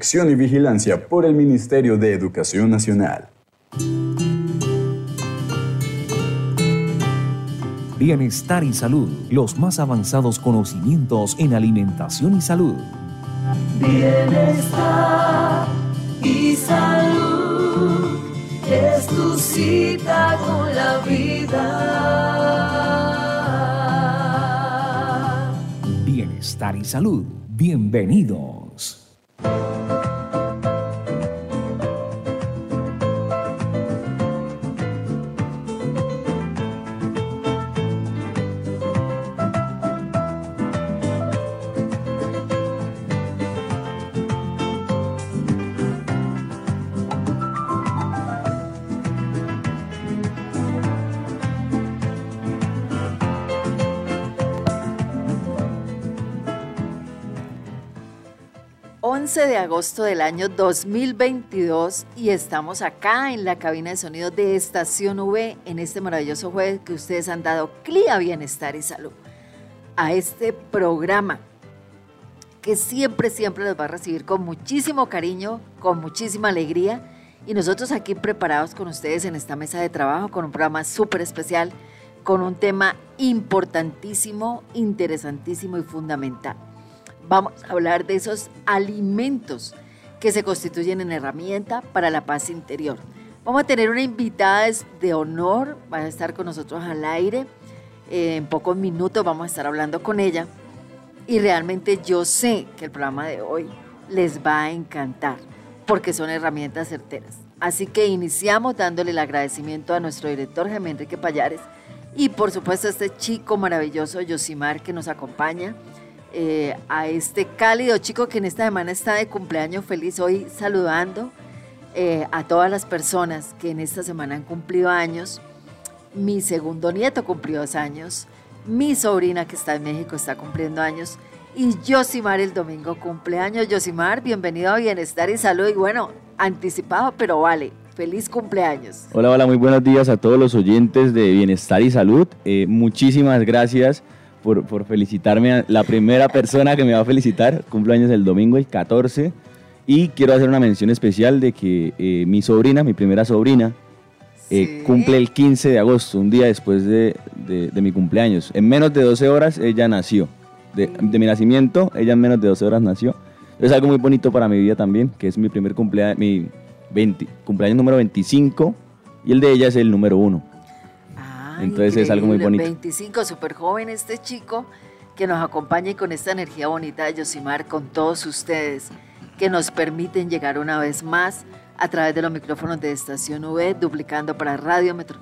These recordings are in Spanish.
Acción y vigilancia por el Ministerio de Educación Nacional. Bienestar y salud, los más avanzados conocimientos en alimentación y salud. Bienestar y salud es tu cita con la vida. Bienestar y salud, bienvenidos. 11 de agosto del año 2022 y estamos acá en la cabina de sonido de Estación V en este maravilloso jueves que ustedes han dado clía bienestar y salud a este programa que siempre, siempre los va a recibir con muchísimo cariño, con muchísima alegría. Y nosotros aquí preparados con ustedes en esta mesa de trabajo con un programa súper especial, con un tema importantísimo, interesantísimo y fundamental vamos a hablar de esos alimentos que se constituyen en herramienta para la paz interior. Vamos a tener una invitada de honor, va a estar con nosotros al aire. Eh, en pocos minutos vamos a estar hablando con ella. Y realmente yo sé que el programa de hoy les va a encantar porque son herramientas certeras. Así que iniciamos dándole el agradecimiento a nuestro director Jaime Enrique Payares y por supuesto a este chico maravilloso Yosimar que nos acompaña eh, a este cálido chico que en esta semana está de cumpleaños feliz hoy saludando eh, a todas las personas que en esta semana han cumplido años. Mi segundo nieto cumplió dos años, mi sobrina que está en México está cumpliendo años y Yosimar el domingo cumpleaños. Yosimar, bienvenido a Bienestar y Salud y bueno, anticipado, pero vale. Feliz cumpleaños. Hola, hola, muy buenos días a todos los oyentes de Bienestar y Salud. Eh, muchísimas gracias por, por, felicitarme a la primera persona que me va a felicitar. Cumpleaños el domingo, el 14. Y quiero hacer una mención especial de que eh, mi sobrina, mi primera sobrina, eh, cumple el 15 de agosto, un día después de, de, mi cumpleaños. En menos de 12 horas ella nació. De, de, mi nacimiento, ella en menos de 12 horas nació. Es algo muy bonito para mi vida también, que es mi primer cumpleaños, mi 20, cumpleaños número 25 y el de ella es el número 1. Entonces es algo muy bonito. 25, súper joven este chico que nos acompaña y con esta energía bonita de Yosimar, con todos ustedes, que nos permiten llegar una vez más a través de los micrófonos de Estación V, duplicando para Radio Metro,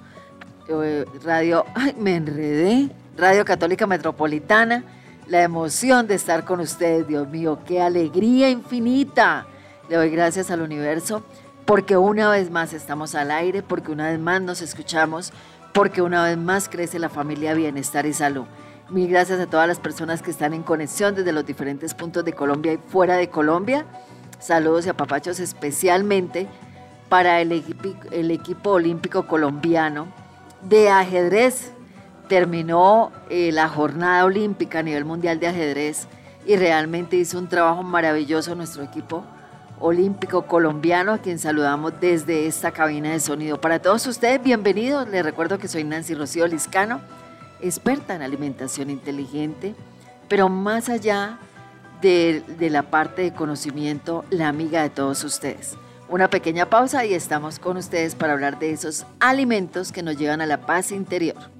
eh, Radio, ay, me enredé, Radio Católica Metropolitana, la emoción de estar con ustedes, Dios mío, qué alegría infinita. Le doy gracias al universo porque una vez más estamos al aire, porque una vez más nos escuchamos, porque una vez más crece la familia Bienestar y Salud. Mil gracias a todas las personas que están en conexión desde los diferentes puntos de Colombia y fuera de Colombia. Saludos y apapachos especialmente para el, equipo olímpico colombiano de ajedrez. Terminó eh, la jornada olímpica a nivel mundial de ajedrez y realmente hizo un trabajo maravilloso nuestro equipo olímpico colombiano, a quien saludamos desde esta cabina de sonido. Para todos ustedes, bienvenidos. Les recuerdo que soy Nancy Rocío Liscano, experta en alimentación inteligente, pero más allá de, de la parte de conocimiento, la amiga de todos ustedes. Una pequeña pausa y estamos con ustedes para hablar de esos alimentos que nos llevan a la paz interior.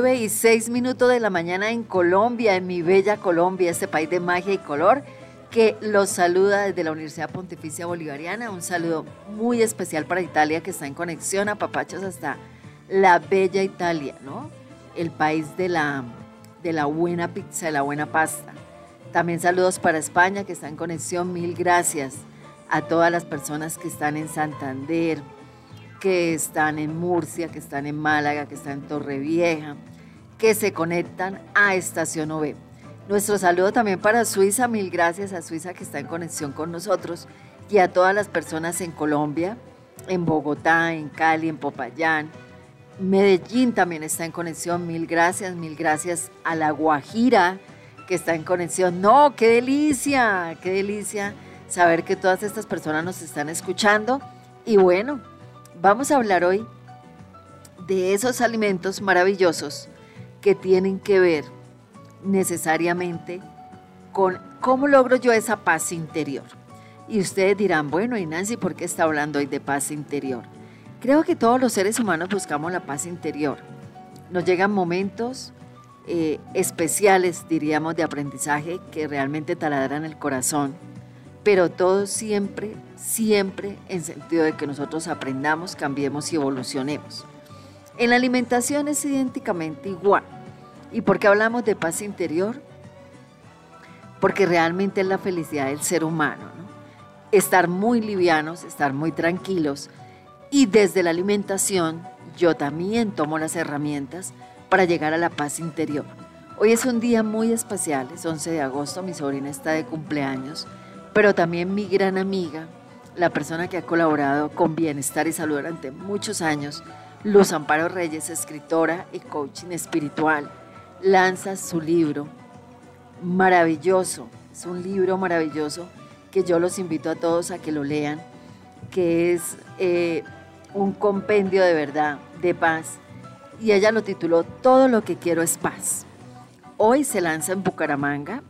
9 y 6 minutos de la mañana en Colombia, en mi bella Colombia, este país de magia y color, que los saluda desde la Universidad Pontificia Bolivariana. Un saludo muy especial para Italia que está en conexión a Papachos hasta la bella Italia, ¿no? El país de la, de la buena pizza, de la buena pasta. También saludos para España que está en conexión. Mil gracias a todas las personas que están en Santander, que están en Murcia, que están en Málaga, que están en Torrevieja, que se conectan a Estación OV. Nuestro saludo también para Suiza, mil gracias a Suiza que está en conexión con nosotros y a todas las personas en Colombia, en Bogotá, en Cali, en Popayán. Medellín también está en conexión, mil gracias, mil gracias a La Guajira que está en conexión. No, qué delicia, qué delicia saber que todas estas personas nos están escuchando. Y bueno, Vamos a hablar hoy de esos alimentos maravillosos que tienen que ver necesariamente con cómo logro yo esa paz interior. Y ustedes dirán, bueno, y Nancy, ¿por qué está hablando hoy de paz interior? Creo que todos los seres humanos buscamos la paz interior. Nos llegan momentos eh, especiales, diríamos, de aprendizaje que realmente taladran el corazón pero todo siempre, siempre en sentido de que nosotros aprendamos, cambiemos y evolucionemos. En la alimentación es idénticamente igual. ¿Y por qué hablamos de paz interior? Porque realmente es la felicidad del ser humano. Estar muy livianos, estar muy tranquilos. Y desde la alimentación yo también tomo las herramientas para llegar a la paz interior. Hoy es un día muy especial, es 11 de agosto, mi sobrina está de cumpleaños pero también mi gran amiga, la persona que ha colaborado con Bienestar y Salud durante muchos años, Luz Amparo Reyes, escritora y coaching espiritual, lanza su libro maravilloso, es un libro maravilloso que yo los invito a todos a que lo lean, que es eh, un compendio de verdad, de paz, y ella lo tituló Todo lo que quiero es paz. Hoy se lanza en Bucaramanga,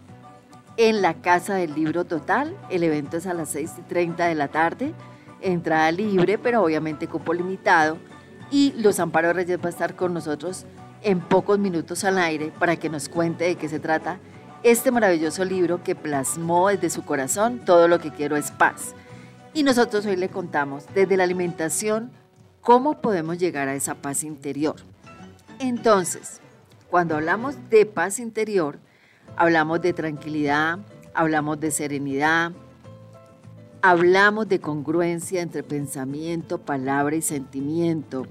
en la Casa del Libro Total. El evento es a las 6 y 30 de la tarde. Entrada libre, pero obviamente cupo limitado. Y Los Amparo Reyes va a estar con nosotros en pocos minutos al aire para que nos cuente de qué se trata este maravilloso libro que plasmó desde su corazón todo lo que quiero es paz. Y nosotros hoy le contamos desde la alimentación cómo podemos llegar a esa paz interior. Entonces, cuando hablamos de paz interior, Hablamos de tranquilidad, hablamos de serenidad, hablamos de congruencia entre pensamiento, palabra y sentimiento.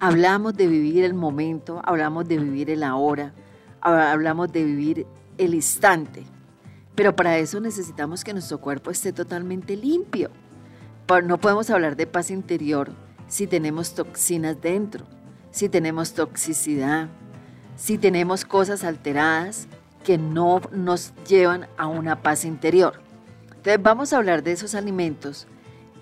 Hablamos de vivir el momento, hablamos de vivir el ahora, hablamos de vivir el instante. Pero para eso necesitamos que nuestro cuerpo esté totalmente limpio. No podemos hablar de paz interior si tenemos toxinas dentro, si tenemos toxicidad, si tenemos cosas alteradas que no nos llevan a una paz interior. Entonces vamos a hablar de esos alimentos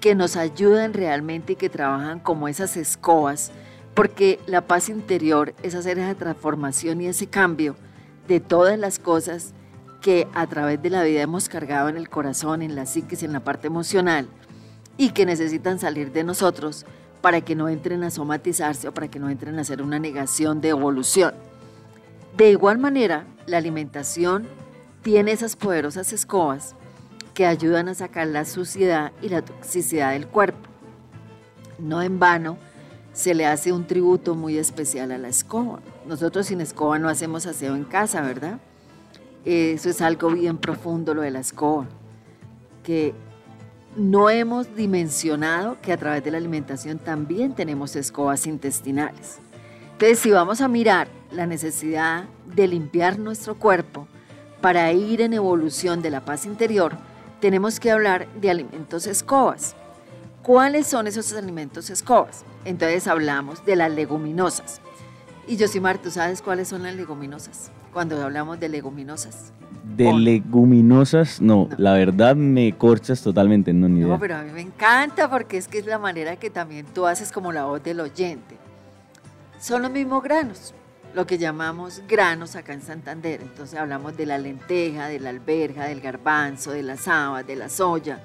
que nos ayudan realmente y que trabajan como esas escobas, porque la paz interior es hacer esa transformación y ese cambio de todas las cosas que a través de la vida hemos cargado en el corazón, en la psiquis, en la parte emocional y que necesitan salir de nosotros para que no entren a somatizarse o para que no entren a hacer una negación de evolución. De igual manera, la alimentación tiene esas poderosas escobas que ayudan a sacar la suciedad y la toxicidad del cuerpo. No en vano se le hace un tributo muy especial a la escoba. Nosotros sin escoba no hacemos aseo en casa, ¿verdad? Eso es algo bien profundo lo de la escoba, que no hemos dimensionado que a través de la alimentación también tenemos escobas intestinales. Entonces, si vamos a mirar la necesidad de limpiar nuestro cuerpo para ir en evolución de la paz interior, tenemos que hablar de alimentos escobas. ¿Cuáles son esos alimentos escobas? Entonces hablamos de las leguminosas. Y Josimar, ¿tú sabes cuáles son las leguminosas? Cuando hablamos de leguminosas. De leguminosas, no, la verdad me corchas totalmente, no ni idea. No, pero a mí me encanta porque es que es la manera que también tú haces como la voz del oyente son los mismos granos, lo que llamamos granos acá en Santander. Entonces hablamos de la lenteja, de la alberja, del garbanzo, de la saba, de la soya.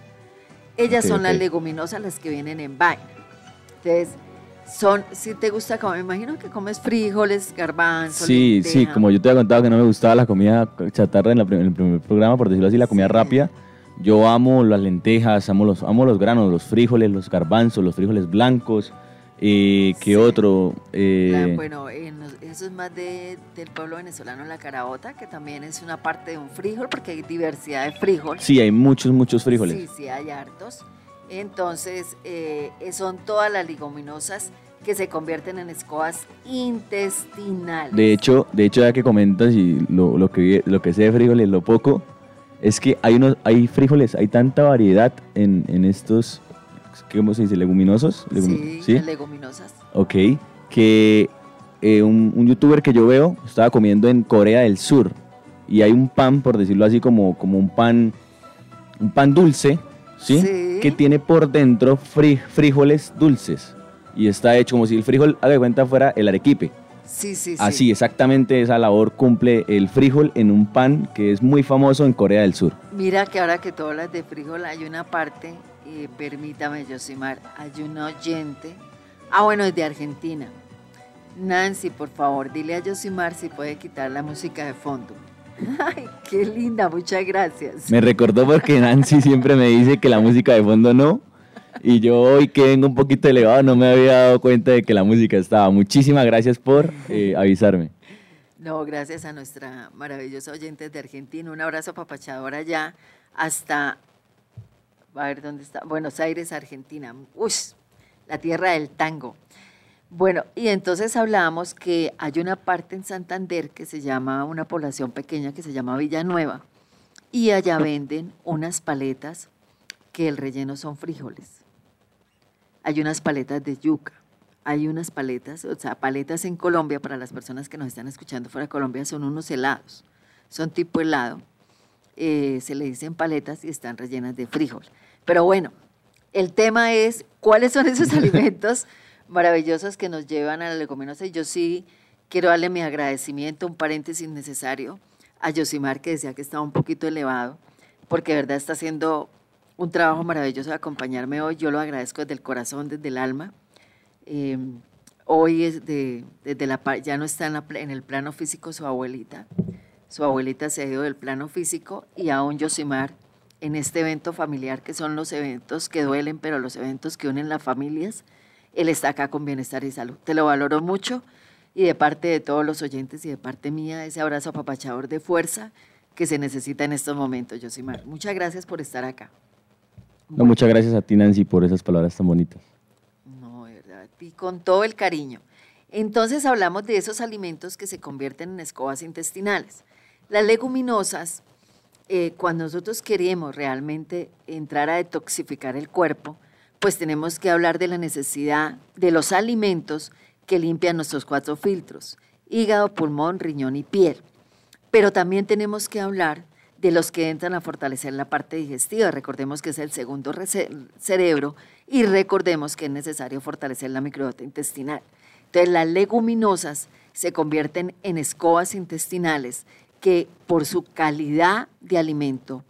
Ellas son las leguminosas las que vienen en vaina. Entonces, son, si te gusta me imagino que comes frijoles, garbanzos. Sí, sí, lenteja. como yo te había contado que no me gustaba la comida chatarra en, la en el primer programa, por decirlo así, la comida Sí. rápida. Yo amo las lentejas, amo los, amo los granos, los frijoles, los garbanzos, los frijoles blancos. Eh, ¿Qué Sí. otro? La- Eh, bueno, eso es más de, del pueblo venezolano, la carabota, que también es una parte de un frijol, porque hay diversidad de frijol. sí, hay muchos, muchos frijoles. Sí, sí, hay hartos. Entonces, eh, son todas las leguminosas que se convierten en escobas intestinales. De hecho, de hecho, ya que comentas y lo, lo que, lo que sé de frijoles, lo poco, es que hay, unos, hay frijoles, hay tanta variedad en, en estos, ¿cómo se dice? Leguminosos. Legumi- sí, las leguminosas. Ok, que eh, un, un youtuber que yo veo estaba comiendo en Corea del Sur y hay un pan, por decirlo así, como, como un pan, un pan dulce, ¿sí? Sí. Que tiene por dentro fri- frijoles dulces y está hecho como si el frijol, haga de cuenta, fuera el arequipe. Sí, sí, sí. Así, exactamente esa labor cumple el frijol en un pan que es muy famoso en Corea del Sur. Mira que ahora que tú hablas de frijol, hay una parte, eh, permítame, Yosimar, hay un oyente. Ah, bueno, es de Argentina. Nancy, por favor, dile a Yosimar si puede quitar la música de fondo. Ay, qué linda, muchas gracias. Me recordó porque Nancy siempre me dice que la música de fondo no. Y yo hoy que vengo un poquito elevado no me había dado cuenta de que la música estaba. Muchísimas gracias por eh, avisarme. No, gracias a nuestra maravillosa oyente de Argentina. Un abrazo papachador allá hasta, a ver dónde está, Buenos Aires, Argentina. Uy, la tierra del tango. Bueno, y entonces hablábamos que hay una parte en Santander que se llama, una población pequeña que se llama Villanueva, y allá venden unas paletas que el relleno son frijoles. Hay unas paletas de yuca, hay unas paletas, o sea, paletas en Colombia, para las personas que nos están escuchando fuera de Colombia, son unos helados, son tipo helado, eh, se le dicen paletas y están rellenas de frijol. Pero bueno, el tema es cuáles son esos alimentos maravillosos que nos llevan a la leguminosa. Y yo sí quiero darle mi agradecimiento, un paréntesis necesario, a Yosimar, que decía que estaba un poquito elevado, porque de verdad está haciendo un trabajo maravilloso de acompañarme hoy. Yo lo agradezco desde el corazón, desde el alma. Eh, hoy es de, desde la, ya no está en, la pla- en el plano físico su abuelita. Su abuelita se ha ido del plano físico y aún Yosimar en este evento familiar, que son los eventos que duelen, pero los eventos que unen las familias, él está acá con bienestar y salud. Te lo valoro mucho y de parte de todos los oyentes y de parte mía, ese abrazo apapachador de fuerza que se necesita en estos momentos, Yosimar. Muchas gracias por estar acá. No, muchas gracias a ti, Nancy, por esas palabras tan bonitas. No, de verdad, y con todo el cariño. Entonces hablamos de esos alimentos que se convierten en escobas intestinales. Las leguminosas, eh, cuando nosotros queremos realmente entrar a detoxificar el cuerpo, pues tenemos que hablar de la necesidad de los alimentos que limpian nuestros cuatro filtros, hígado, pulmón, riñón y piel. Pero también tenemos que hablar de los que entran a fortalecer la parte digestiva. Recordemos que es el segundo cerebro y recordemos que es necesario fortalecer la microbiota intestinal. Entonces las leguminosas se convierten en escobas intestinales que por su calidad de alimento,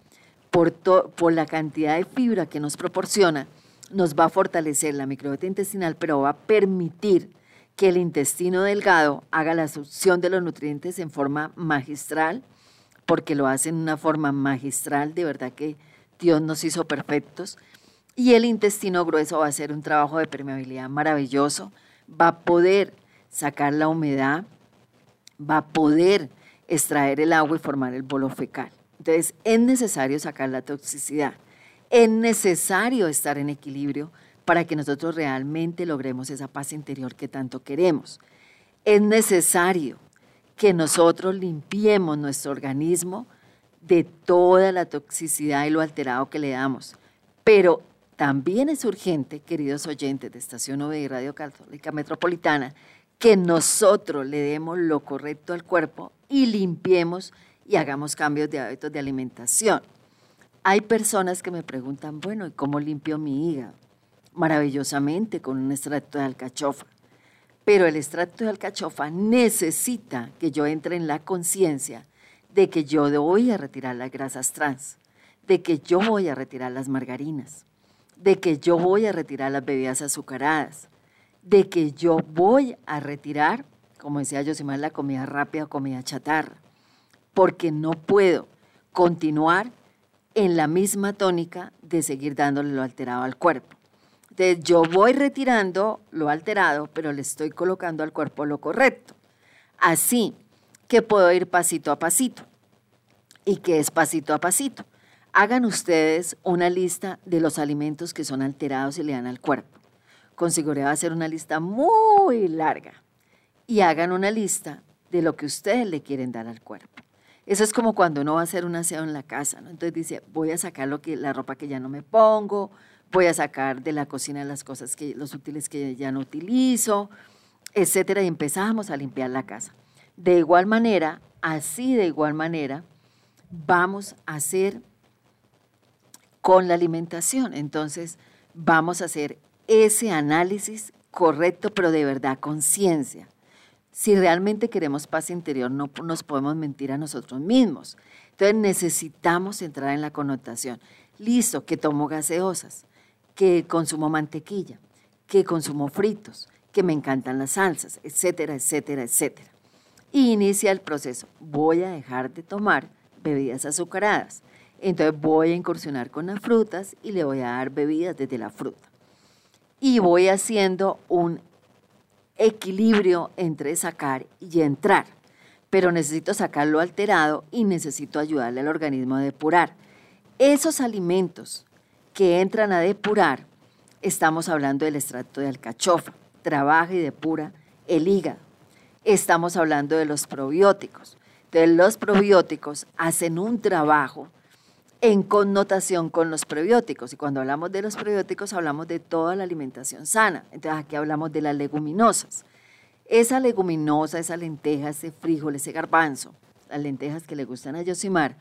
por, la cantidad de fibra que nos proporciona, nos va a fortalecer la microbiota intestinal, pero va a permitir que el intestino delgado haga la absorción de los nutrientes en forma magistral, porque lo hace en una forma magistral, de verdad que Dios nos hizo perfectos. Y el intestino grueso va a hacer un trabajo de permeabilidad maravilloso, va a poder sacar la humedad, va a poder extraer el agua y formar el bolo fecal. Entonces, es necesario sacar la toxicidad. Es necesario estar en equilibrio para que nosotros realmente logremos esa paz interior que tanto queremos. Es necesario que nosotros limpiemos nuestro organismo de toda la toxicidad y lo alterado que le damos. Pero también es urgente, queridos oyentes de Estación OV y Radio Católica Metropolitana, que nosotros le demos lo correcto al cuerpo y limpiemos y hagamos cambios de hábitos de alimentación. Hay personas que me preguntan, bueno, ¿y cómo limpio mi hígado? Maravillosamente con un extracto de alcachofa. Pero el extracto de alcachofa necesita que yo entre en la conciencia de que yo voy a retirar las grasas trans, de que yo voy a retirar las margarinas, de que yo voy a retirar las bebidas azucaradas. De que yo voy a retirar, como decía Josimar, la comida rápida comida chatarra, porque no puedo continuar en la misma tónica de seguir dándole lo alterado al cuerpo. Entonces yo voy retirando lo alterado, pero le estoy colocando al cuerpo lo correcto. Así que puedo ir pasito a pasito. ¿Y qué es pasito a pasito? Hagan ustedes una lista de los alimentos que son alterados y le dan al cuerpo. Con seguridad va a ser una lista muy larga. Y hagan una lista de lo que ustedes le quieren dar al cuerpo. Eso es como cuando uno va a hacer un aseo en la casa. Entonces dice, voy a sacar lo que, la ropa que ya no me pongo, voy a sacar de la cocina las cosas que, los útiles que ya no utilizo, etcétera, y empezamos a limpiar la casa. De igual manera, así de igual manera, vamos a hacer con la alimentación. Entonces, vamos a hacer ese análisis correcto, pero de verdad, conciencia. Si realmente queremos paz interior, no nos podemos mentir a nosotros mismos. Entonces necesitamos entrar en la connotación. Listo, que tomo gaseosas, que consumo mantequilla, que consumo fritos, que me encantan las salsas, etcétera, etcétera, etcétera. Y inicia el proceso. Voy a dejar de tomar bebidas azucaradas. Entonces voy a incursionar con las frutas y le voy a dar bebidas desde la fruta. Y voy haciendo un equilibrio entre sacar y entrar. Pero necesito sacarlo alterado y necesito ayudarle al organismo a depurar. Esos alimentos que entran a depurar, estamos hablando del extracto de alcachofa, trabaja y depura el hígado. Estamos hablando de los probióticos. Entonces los probióticos hacen un trabajo en connotación con los prebióticos. Y cuando hablamos de los prebióticos hablamos de toda la alimentación sana. Entonces aquí hablamos de las leguminosas. Esa leguminosa, esa lenteja, ese frijol, ese garbanzo, las lentejas que le gustan a Yosimar,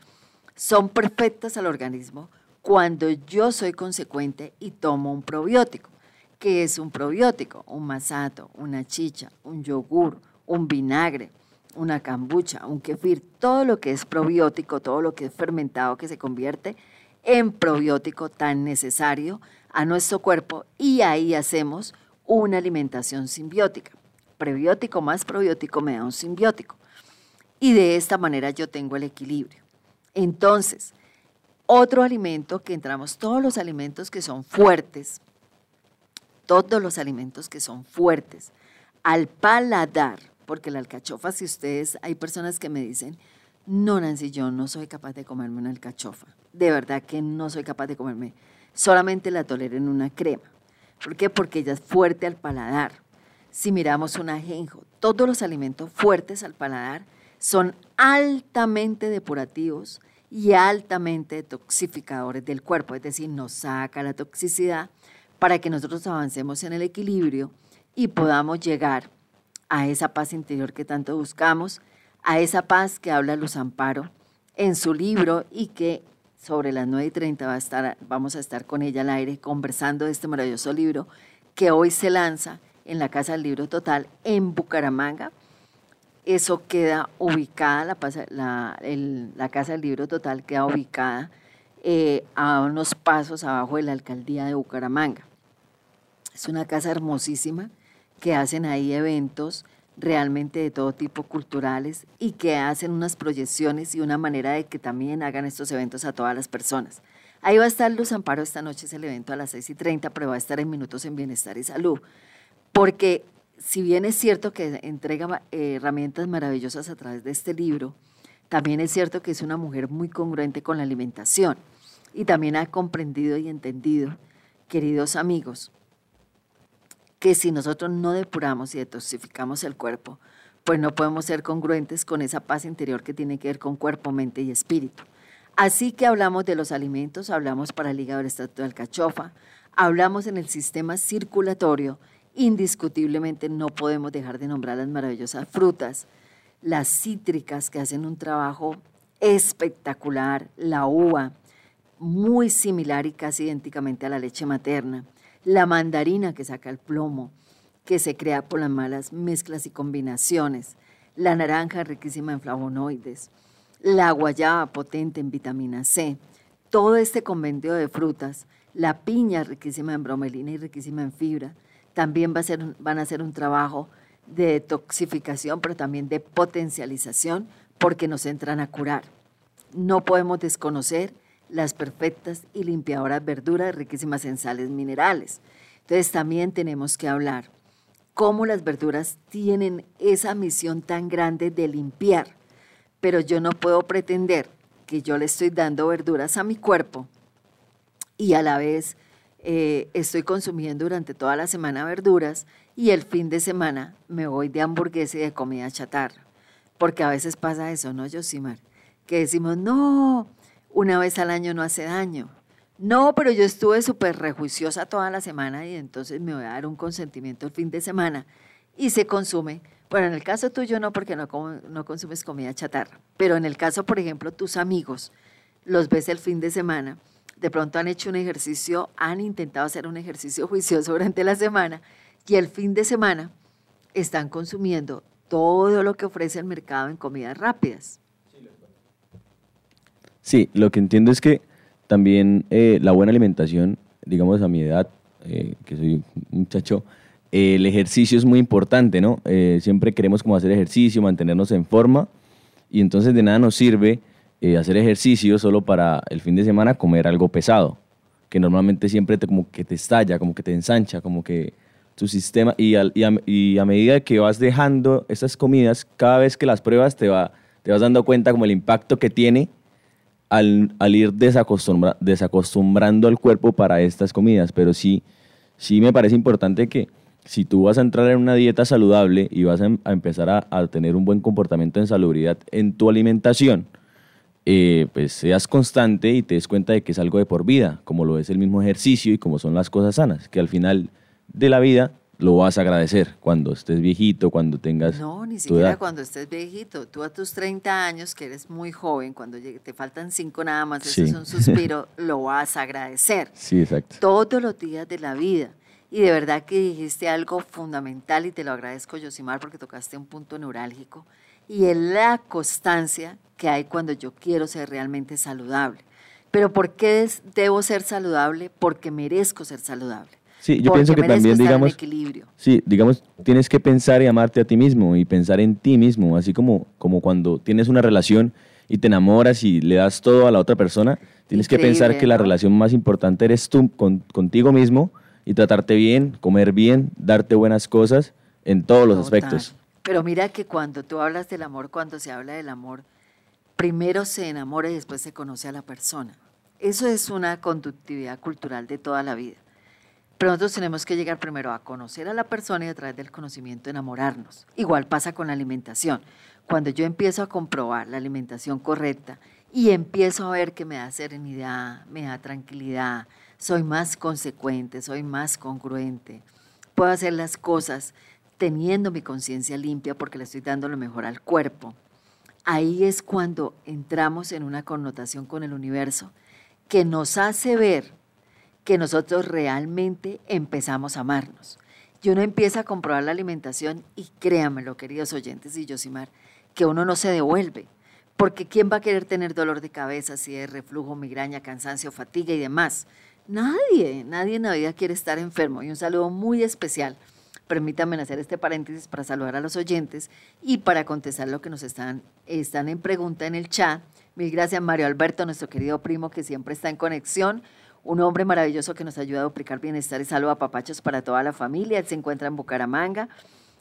son perfectas al organismo cuando yo soy consecuente y tomo un probiótico. ¿Qué es un probiótico? Un masato, una chicha, un yogur, un vinagre, una cambucha, un kefir, todo lo que es probiótico, todo lo que es fermentado que se convierte en probiótico tan necesario a nuestro cuerpo y ahí hacemos una alimentación simbiótica. Prebiótico más probiótico me da un simbiótico. Y de esta manera yo tengo el equilibrio. Entonces, otro alimento que entramos, todos los alimentos que son fuertes, todos los alimentos que son fuertes al paladar, porque la alcachofa, si ustedes, hay personas que me dicen, no, Nancy, yo no soy capaz de comerme una alcachofa. De verdad que no soy capaz de comerme. Solamente la tolero en una crema. ¿Por qué? Porque ella es fuerte al paladar. Si miramos un ajenjo, todos los alimentos fuertes al paladar son altamente depurativos y altamente detoxificadores del cuerpo, es decir, nos saca la toxicidad para que nosotros avancemos en el equilibrio y podamos llegar a esa paz interior que tanto buscamos, a esa paz que habla Luz Amparo en su libro y que sobre las 9 y 30 va a estar, vamos a estar con ella al aire conversando de este maravilloso libro que hoy se lanza en la Casa del Libro Total en Bucaramanga. Eso queda ubicada, la, Casa del Libro Total queda ubicada eh, a unos pasos abajo de la alcaldía de Bucaramanga. Es una casa hermosísima que hacen ahí eventos realmente de todo tipo culturales y que hacen unas proyecciones y una manera de que también hagan estos eventos a todas las personas. Ahí va a estar Luz Amparo esta noche, es el evento a las 6 y 30, pero va a estar en Minutos en Bienestar y Salud. Porque si bien es cierto que entrega eh, herramientas maravillosas a través de este libro, también es cierto que es una mujer muy congruente con la alimentación y también ha comprendido y entendido, queridos amigos, que si nosotros no depuramos y detoxificamos el cuerpo, pues no podemos ser congruentes con esa paz interior que tiene que ver con cuerpo, mente y espíritu. Así que hablamos de los alimentos, hablamos para el hígado del de alcachofa, hablamos en el sistema circulatorio, indiscutiblemente no podemos dejar de nombrar las maravillosas frutas, las cítricas que hacen un trabajo espectacular, la uva, muy similar y casi idénticamente a la leche materna, la mandarina que saca el plomo, que se crea por las malas mezclas y combinaciones, la naranja riquísima en flavonoides, la guayaba potente en vitamina C, todo este convenio de frutas, la piña riquísima en bromelina y riquísima en fibra, también va a ser, van a hacer un trabajo de detoxificación, pero también de potencialización, porque nos entran a curar. No podemos desconocer las perfectas y limpiadoras verduras riquísimas en sales minerales. Entonces también tenemos que hablar cómo las verduras tienen esa misión tan grande de limpiar, pero yo no puedo pretender que yo le estoy dando verduras a mi cuerpo y a la vez eh, estoy consumiendo durante toda la semana verduras y el fin de semana me voy de hamburguesa y de comida chatarra. Porque a veces pasa eso, ¿no, Josimar? Que decimos, no, una vez al año no hace daño. No, pero yo estuve súper rejuiciosa toda la semana y entonces me voy a dar un consentimiento el fin de semana y se consume. Bueno, en el caso tuyo no, porque no, no consumes comida chatarra, pero en el caso, por ejemplo, tus amigos, los ves el fin de semana de pronto han hecho un ejercicio, han intentado hacer un ejercicio juicioso durante la semana y el fin de semana están consumiendo todo lo que ofrece el mercado en comidas rápidas. Sí, lo que entiendo es que también eh, la buena alimentación, digamos a mi edad, eh, que soy un muchacho, eh, el ejercicio es muy importante, ¿no? siempre queremos como hacer ejercicio, mantenernos en forma y entonces de nada nos sirve eh, hacer ejercicio solo para el fin de semana comer algo pesado, que normalmente siempre te, como que te estalla, como que te ensancha, como que tu sistema, y, y, a, medida que vas dejando esas comidas, cada vez que las pruebas te, va, te vas dando cuenta como el impacto que tiene al, ir desacostumbra, desacostumbrando al cuerpo para estas comidas, pero sí, sí me parece importante que si tú vas a entrar en una dieta saludable y vas a, a empezar a, a, tener un buen comportamiento en salubridad en tu alimentación, eh, pues seas constante y te des cuenta de que es algo de por vida, como lo es el mismo ejercicio y como son las cosas sanas, que al final de la vida lo vas a agradecer cuando estés viejito, cuando tengas. No, ni siquiera cuando estés viejito. Tú a tus 30 años, que eres muy joven, cuando te faltan 5 nada más, eso es un suspiro, lo vas a agradecer. Sí, exacto. Todos los días de la vida. Y de verdad que dijiste algo fundamental y te lo agradezco, Yosimar, porque tocaste un punto neurálgico. Y es la constancia que hay cuando yo quiero ser realmente saludable. Pero ¿por qué debo ser saludable? Porque merezco ser saludable. Sí, yo pienso que también, digamos, equilibrio. sí, digamos, tienes que pensar y amarte a ti mismo y pensar en ti mismo, así como, como cuando tienes una relación y te enamoras y le das todo a la otra persona, tienes que pensar que la relación más importante eres tú contigo mismo y tratarte bien, comer bien, darte buenas cosas en todos los aspectos. Pero mira que cuando tú hablas del amor, cuando se habla del amor, primero se enamora y después se conoce a la persona. Eso es una conductividad cultural de toda la vida. Pero nosotros tenemos que llegar primero a conocer a la persona y a través del conocimiento enamorarnos. Igual pasa con la alimentación. Cuando yo empiezo a comprobar la alimentación correcta y empiezo a ver que me da serenidad, me da tranquilidad, soy más consecuente, soy más congruente, puedo hacer las cosas teniendo mi conciencia limpia porque le estoy dando lo mejor al cuerpo ahí es cuando entramos en una connotación con el universo que nos hace ver que nosotros realmente empezamos a amarnos. Y uno empieza a comprobar la alimentación y créanmelo, queridos oyentes y Yosimar, que uno no se devuelve. Porque ¿quién va a querer tener dolor de cabeza si es reflujo, migraña, cansancio, fatiga y demás? Nadie, nadie en la vida quiere estar enfermo. Y un saludo muy especial Permítanme hacer este paréntesis para saludar a los oyentes y para contestar lo que nos están, están en pregunta en el chat. Mil gracias, Mario Alberto, nuestro querido primo que siempre está en conexión. Un hombre maravilloso que nos ayuda a duplicar bienestar y salud a papachos para toda la familia. Él se encuentra en Bucaramanga.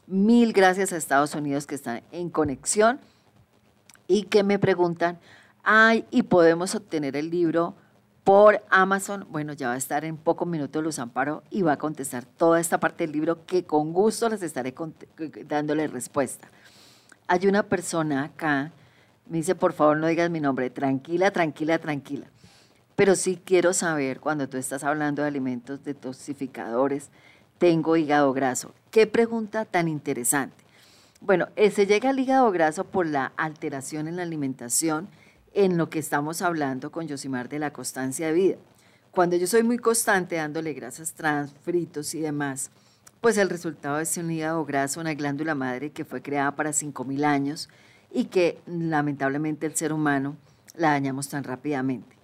Mil gracias a Estados Unidos que están en conexión y que me preguntan, ay, ¿y podemos obtener el libro por Amazon. Bueno, ya va a estar en pocos minutos Luz Amparo y va a contestar toda esta parte del libro que con gusto les estaré dándole respuesta. Hay una persona acá, me dice, por favor no digas mi nombre, tranquila, tranquila, tranquila. Pero sí quiero saber, cuando tú estás hablando de alimentos detoxificadores, tengo hígado graso. Qué pregunta tan interesante. Bueno, eh, se llega al hígado graso por la alteración en la alimentación en lo que estamos hablando con Yosimar de la constancia de vida. Cuando yo soy muy constante dándole grasas trans, fritos y demás, pues el resultado es un hígado graso, una glándula madre que fue creada para 5.000 años y que lamentablemente el ser humano la dañamos tan rápidamente.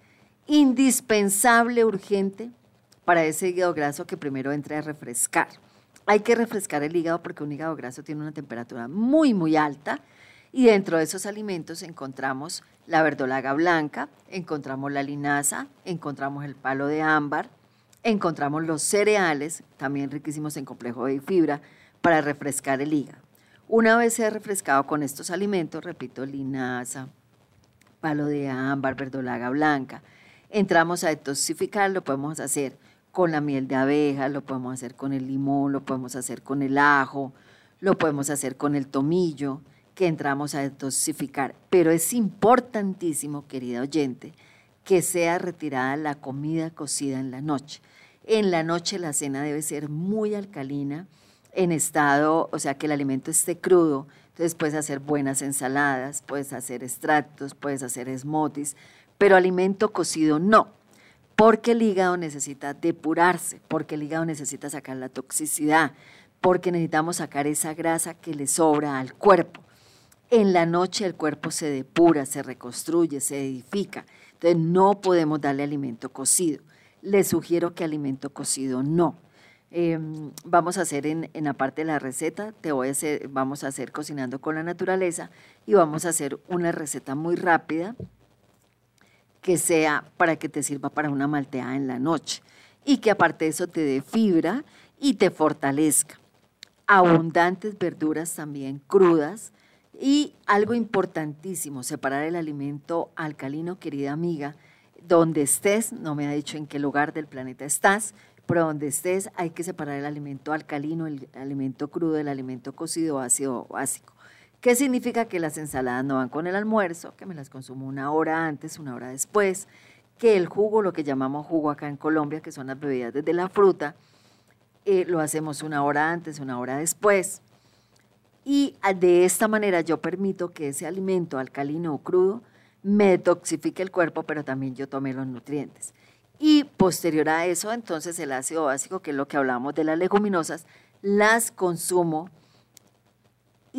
Indispensable, urgente, para ese hígado graso que primero entre a refrescar. Hay que refrescar el hígado porque un hígado graso tiene una temperatura muy, muy alta y dentro de esos alimentos encontramos la verdolaga blanca, encontramos la linaza, encontramos el palo de ámbar, encontramos los cereales, también riquísimos en complejo de fibra, para refrescar el hígado. Una vez se ha refrescado con estos alimentos, repito, linaza, palo de ámbar, verdolaga blanca, entramos a detoxificar, lo podemos hacer con la miel de abeja, lo podemos hacer con el limón, lo podemos hacer con el ajo, lo podemos hacer con el tomillo, que entramos a detoxificar. Pero es importantísimo, querida oyente, que sea retirada la comida cocida en la noche. En la noche la cena debe ser muy alcalina, en estado, o sea, que el alimento esté crudo. Entonces puedes hacer buenas ensaladas, puedes hacer extractos, puedes hacer smoothies, pero alimento cocido no, porque el hígado necesita depurarse, porque el hígado necesita sacar la toxicidad, porque necesitamos sacar esa grasa que le sobra al cuerpo. En la noche el cuerpo se depura, se reconstruye, se edifica. Entonces no podemos darle alimento cocido. Le sugiero que alimento cocido no. Em, vamos a hacer en, en, la parte de la receta, te voy a hacer, vamos a hacer cocinando con la naturaleza y vamos a hacer una receta muy rápida que sea para que te sirva para una malteada en la noche y que aparte de eso te dé fibra y te fortalezca. Abundantes verduras también crudas y algo importantísimo, separar el alimento alcalino, querida amiga, donde estés, no me ha dicho en qué lugar del planeta estás, pero donde estés hay que separar el alimento alcalino, el alimento crudo, el alimento cocido, ácido básico. ¿Qué significa que las ensaladas no van con el almuerzo, que me las consumo una hora antes, una hora después, que el jugo, lo que llamamos jugo acá en Colombia, que son las bebidas desde la fruta, eh, lo hacemos una hora antes, una hora después. Y de esta manera yo permito que ese alimento alcalino o crudo me detoxifique el cuerpo, pero también yo tome los nutrientes. Y posterior a eso, entonces el ácido básico, que es lo que hablamos de las leguminosas, las consumo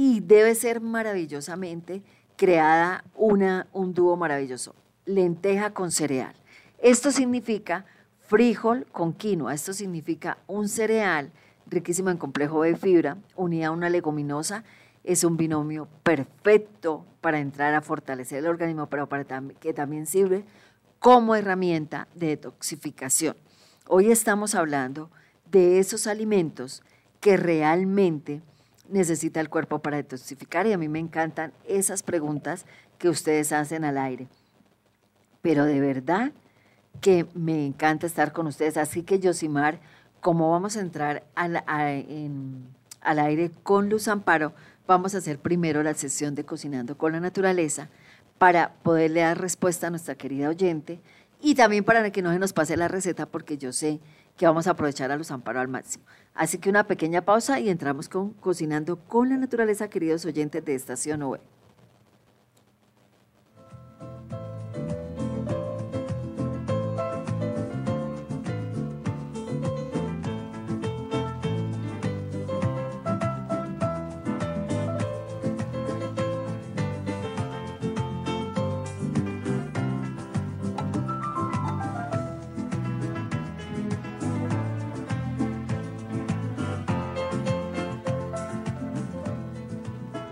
y debe ser maravillosamente creada una, un dúo maravilloso, lenteja con cereal. Esto significa frijol con quinoa, esto significa un cereal riquísimo en complejo de fibra, unida a una leguminosa, es un binomio perfecto para entrar a fortalecer el organismo, pero para que también sirve como herramienta de detoxificación. Hoy estamos hablando de esos alimentos que realmente necesita el cuerpo para detoxificar y a mí me encantan esas preguntas que ustedes hacen al aire. Pero de verdad que me encanta estar con ustedes. Así que Yosimar, como vamos a entrar al, al aire con Luz Amparo, vamos a hacer primero la sesión de Cocinando con la Naturaleza para poderle dar respuesta a nuestra querida oyente y también para que no se nos pase la receta porque yo sé vamos a aprovechar a Luz Amparo al máximo. Así que una pequeña pausa y entramos con Cocinando con la Naturaleza, queridos oyentes de Estación OE.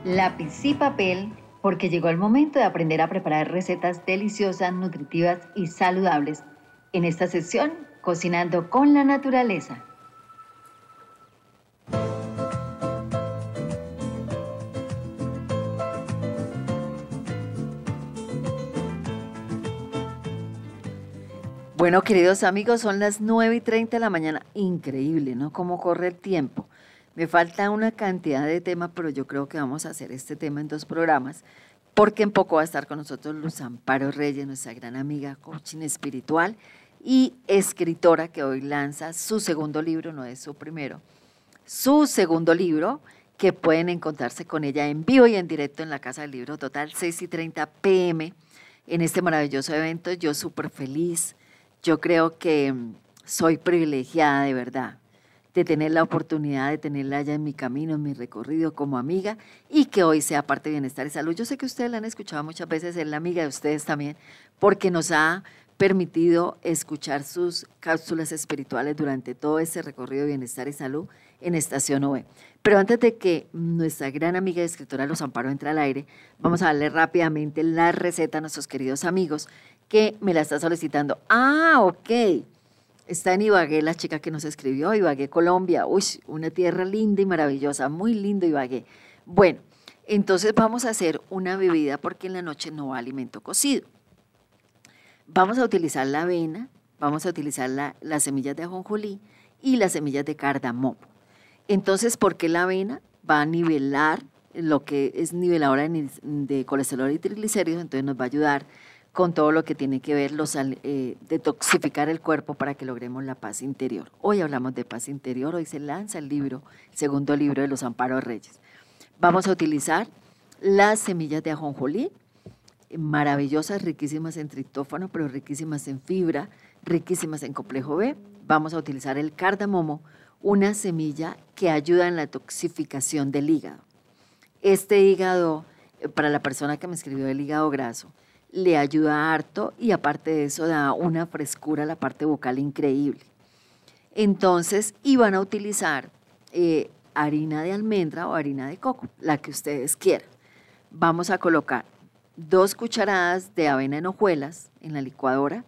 Lápiz y papel porque llegó el momento de aprender a preparar recetas deliciosas, nutritivas y saludables en esta sesión Cocinando con la Naturaleza. Bueno, queridos amigos, son las 9 y 30 de la mañana. Increíble, ¿no? Cómo corre el tiempo. Me falta una cantidad de temas, pero yo creo que vamos a hacer este tema en dos programas, porque en poco va a estar con nosotros Luz Amparo Reyes, nuestra gran amiga coaching espiritual y escritora que hoy lanza su segundo libro, no es su primero, su segundo libro, que pueden encontrarse con ella en vivo y en directo en la Casa del Libro Total, 6 y 30 pm, en este maravilloso evento. Yo súper feliz. Yo creo que soy privilegiada de verdad de tener la oportunidad de tenerla ya en mi camino, en mi recorrido como amiga y que hoy sea parte de Bienestar y Salud. Yo sé que ustedes la han escuchado muchas veces, es la amiga de ustedes también, porque nos ha permitido escuchar sus cápsulas espirituales durante todo ese recorrido de bienestar y salud en Estación OV. Pero antes de que nuestra gran amiga y escritora Los Amparo entre al aire, vamos a darle rápidamente la receta a nuestros queridos amigos que me la está solicitando. Ah, ok. Está en Ibagué la chica que nos escribió, Ibagué, Colombia. Uy, una tierra linda y maravillosa, muy lindo Ibagué. Bueno, entonces vamos a hacer una bebida porque en la noche no va alimento cocido. Vamos a utilizar la avena, vamos a utilizar las semillas de ajonjolí y las semillas de cardamomo. Entonces, ¿por qué la avena? Va a nivelar lo que es niveladora de colesterol y triglicéridos, entonces nos va a ayudar con todo lo que tiene que ver los, eh, detoxificar el cuerpo para que logremos la paz interior. Hoy hablamos de paz interior, hoy se lanza el libro, el segundo libro de los Amparos Reyes. Vamos a utilizar las semillas de ajonjolí, maravillosas, riquísimas en tritófano, pero riquísimas en fibra, riquísimas en complejo B. Vamos a utilizar el cardamomo, una semilla que ayuda en la toxificación del hígado. Este hígado, eh, para la persona que me escribió el hígado graso, le ayuda harto y aparte de eso da una frescura a la parte bucal increíble. Entonces, iban a utilizar eh, harina de almendra o harina de coco, la que ustedes quieran. Vamos a colocar dos cucharadas de avena en hojuelas en la licuadora,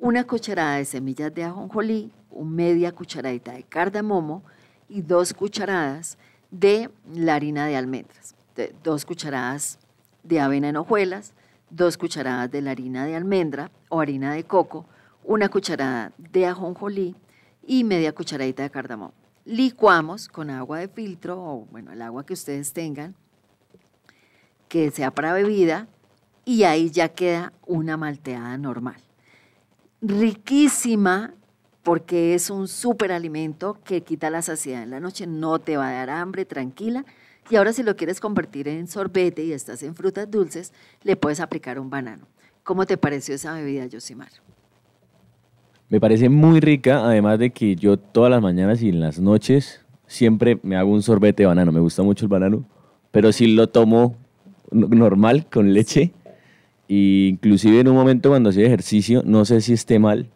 una cucharada de semillas de ajonjolí, media cucharadita de cardamomo y dos cucharadas de la harina de almendras, dos cucharadas de avena en hojuelas, dos cucharadas de la harina de almendra o harina de coco, una cucharada de ajonjolí y media cucharadita de cardamomo. Licuamos con agua de filtro o bueno, el agua que ustedes tengan, que sea para bebida, y ahí ya queda una malteada normal. Riquísima porque es un superalimento que quita la saciedad en la noche, no te va a dar hambre, tranquila y ahora si lo quieres convertir en sorbete y estás en frutas dulces, le puedes aplicar un banano. ¿Cómo te pareció esa bebida, Yosimar? Me parece muy rica, además de que yo todas las mañanas y en las noches siempre me hago un sorbete de banano. Me gusta mucho el banano, pero sí lo tomo normal con leche. E inclusive en un momento cuando hacía ejercicio, no sé si esté mal,